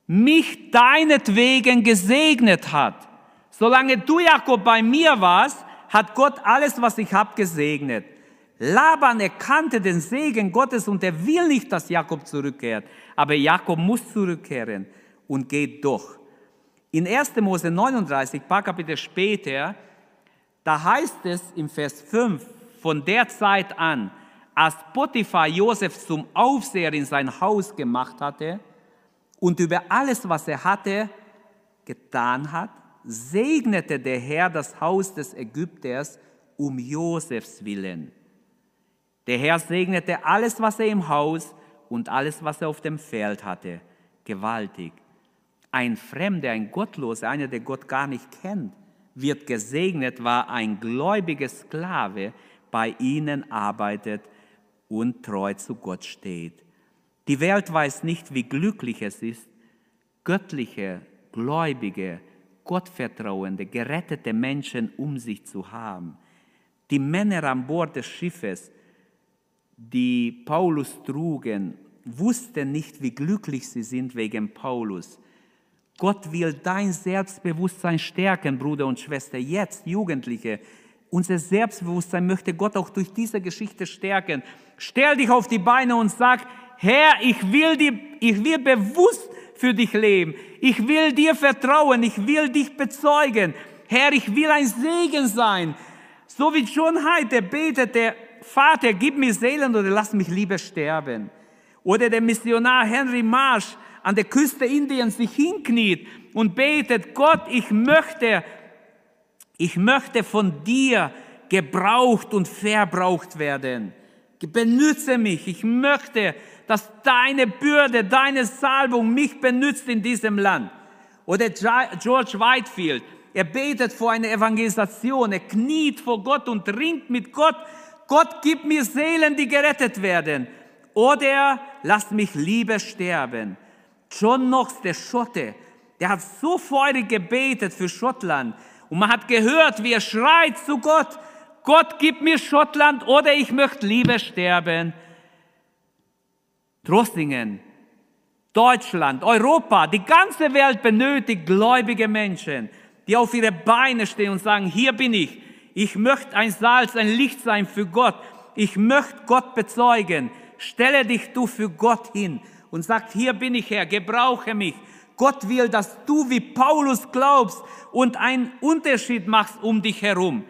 mich deinetwegen gesegnet hat. Solange du, Jakob, bei mir warst, hat Gott alles, was ich habe, gesegnet. Laban erkannte den Segen Gottes und er will nicht, dass Jakob zurückkehrt. Aber Jakob muss zurückkehren und geht doch. In 1. Mose 39, paar Kapitel später, da heißt es im Vers 5, von der Zeit an, als Potiphar Josef zum Aufseher in sein Haus gemacht hatte und über alles, was er hatte, getan hat, segnete der Herr das Haus des Ägypters um Josefs willen. Der Herr segnete alles, was er im Haus und alles, was er auf dem Feld hatte, gewaltig. Ein Fremder, ein Gottloser, einer, der Gott gar nicht kennt, wird gesegnet, war ein gläubiger Sklave bei ihnen arbeitet und treu zu Gott steht. Die Welt weiß nicht, wie glücklich es ist, göttliche, gläubige, gottvertrauende, gerettete Menschen um sich zu haben. Die Männer an Bord des Schiffes, die Paulus trugen, wussten nicht, wie glücklich sie sind wegen Paulus. Gott will dein Selbstbewusstsein stärken, Bruder und Schwester, jetzt, Jugendliche. Unser Selbstbewusstsein möchte Gott auch durch diese Geschichte stärken. Stell dich auf die Beine und sag, Herr, ich will, die, ich will bewusst für dich leben. Ich will dir vertrauen. Ich will dich bezeugen. Herr, ich will ein Segen sein. So wie John heute betet, der Vater, gib mir Seelen oder lass mich lieber sterben. Oder der Missionar Henry Marsh an der Küste Indiens sich hinkniet und betet, Gott, ich möchte, ich möchte von dir gebraucht und verbraucht werden. Benütze mich. Ich möchte, dass deine Bürde, deine Salbung mich benützt in diesem Land. Oder George Whitefield, er betet vor einer Evangelisation, er kniet vor Gott und ringt mit Gott. Gott gibt mir Seelen, die gerettet werden. Oder lass mich lieber sterben. John Knox, der Schotte, der hat so feurig gebetet für Schottland. Und man hat gehört, wie er schreit zu Gott, Gott gib mir Schottland oder ich möchte lieber sterben. Trossingen, Deutschland, Europa, die ganze Welt benötigt gläubige Menschen, die auf ihre Beine stehen und sagen, hier bin ich. Ich möchte ein Salz, ein Licht sein für Gott. Ich möchte Gott bezeugen. Stelle dich du für Gott hin und sag, hier bin ich Herr, gebrauche mich. Gott will, dass du wie Paulus glaubst und einen Unterschied machst um dich herum.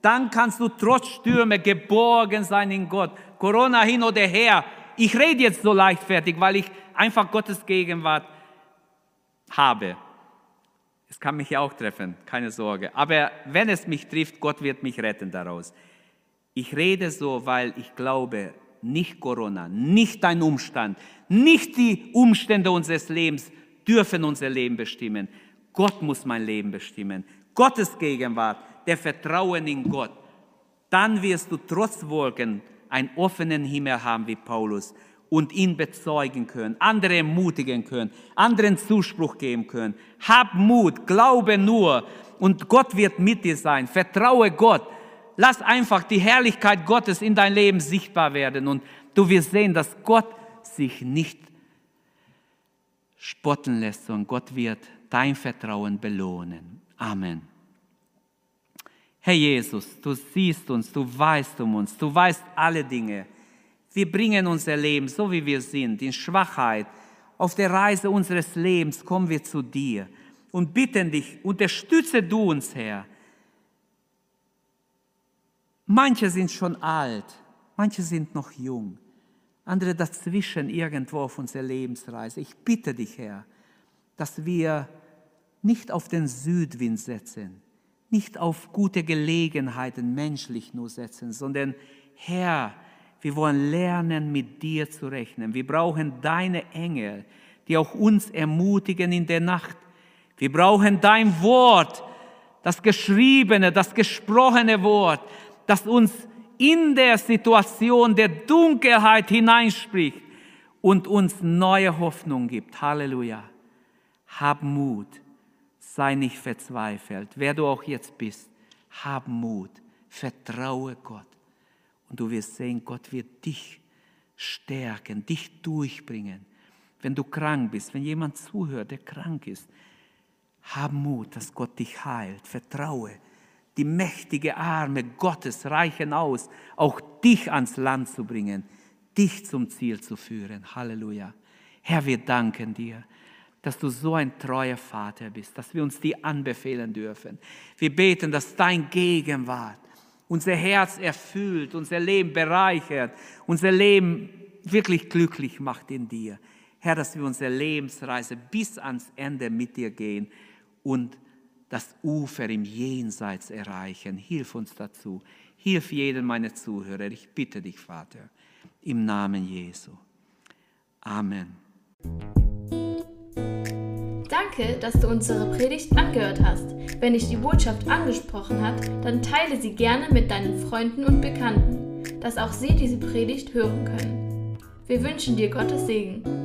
Dann kannst du trotz Stürme geborgen sein in Gott. Corona hin oder her, ich rede jetzt so leichtfertig, weil ich einfach Gottes Gegenwart habe. Es kann mich ja auch treffen, keine Sorge. Aber wenn es mich trifft, Gott wird mich retten daraus. Ich rede so, weil ich glaube, nicht Corona, nicht dein Umstand, nicht die Umstände unseres Lebens dürfen unser Leben bestimmen. Gott muss mein Leben bestimmen. Gottes Gegenwart, der Vertrauen in Gott. Dann wirst du trotz Wolken einen offenen Himmel haben wie Paulus und ihn bezeugen können, andere ermutigen können, anderen Zuspruch geben können. Hab Mut, glaube nur und Gott wird mit dir sein. Vertraue Gott. Lass einfach die Herrlichkeit Gottes in dein Leben sichtbar werden und du wirst sehen, dass Gott sich nicht spotten lässt, sondern Gott wird dein Vertrauen belohnen. Amen. Herr Jesus, du siehst uns, du weißt um uns, du weißt alle Dinge. Wir bringen unser Leben, so wie wir sind, in Schwachheit. Auf der Reise unseres Lebens kommen wir zu dir und bitten dich, unterstütze du uns, Herr. Manche sind schon alt, manche sind noch jung, andere dazwischen irgendwo auf unserer Lebensreise. Ich bitte dich, Herr, dass wir nicht auf den Südwind setzen, nicht auf gute Gelegenheiten menschlich nur setzen, sondern Herr, wir wollen lernen, mit dir zu rechnen. Wir brauchen deine Engel, die auch uns ermutigen in der Nacht. Wir brauchen dein Wort, das geschriebene, das gesprochene Wort, das uns in der Situation der Dunkelheit hineinspricht und uns neue Hoffnung gibt. Halleluja. Hab Mut. Sei nicht verzweifelt. Wer du auch jetzt bist, hab Mut. Vertraue Gott. Und du wirst sehen, Gott wird dich stärken, dich durchbringen. Wenn du krank bist, wenn jemand zuhört, der krank ist, hab Mut, dass Gott dich heilt. Vertraue. Die mächtige Arme Gottes reichen aus, auch dich ans Land zu bringen, dich zum Ziel zu führen. Halleluja. Herr, wir danken dir, dass du so ein treuer Vater bist, dass wir uns dir anbefehlen dürfen. Wir beten, dass dein Gegenwart unser Herz erfüllt, unser Leben bereichert, unser Leben wirklich glücklich macht in dir. Herr, dass wir unsere Lebensreise bis ans Ende mit dir gehen und das Ufer im Jenseits erreichen. Hilf uns dazu. Hilf jedem meiner Zuhörer. Ich bitte dich, Vater, im Namen Jesu. Amen. Danke, dass du unsere Predigt angehört hast. Wenn dich die Botschaft angesprochen hat, dann teile sie gerne mit deinen Freunden und Bekannten, dass auch sie diese Predigt hören können. Wir wünschen dir Gottes Segen.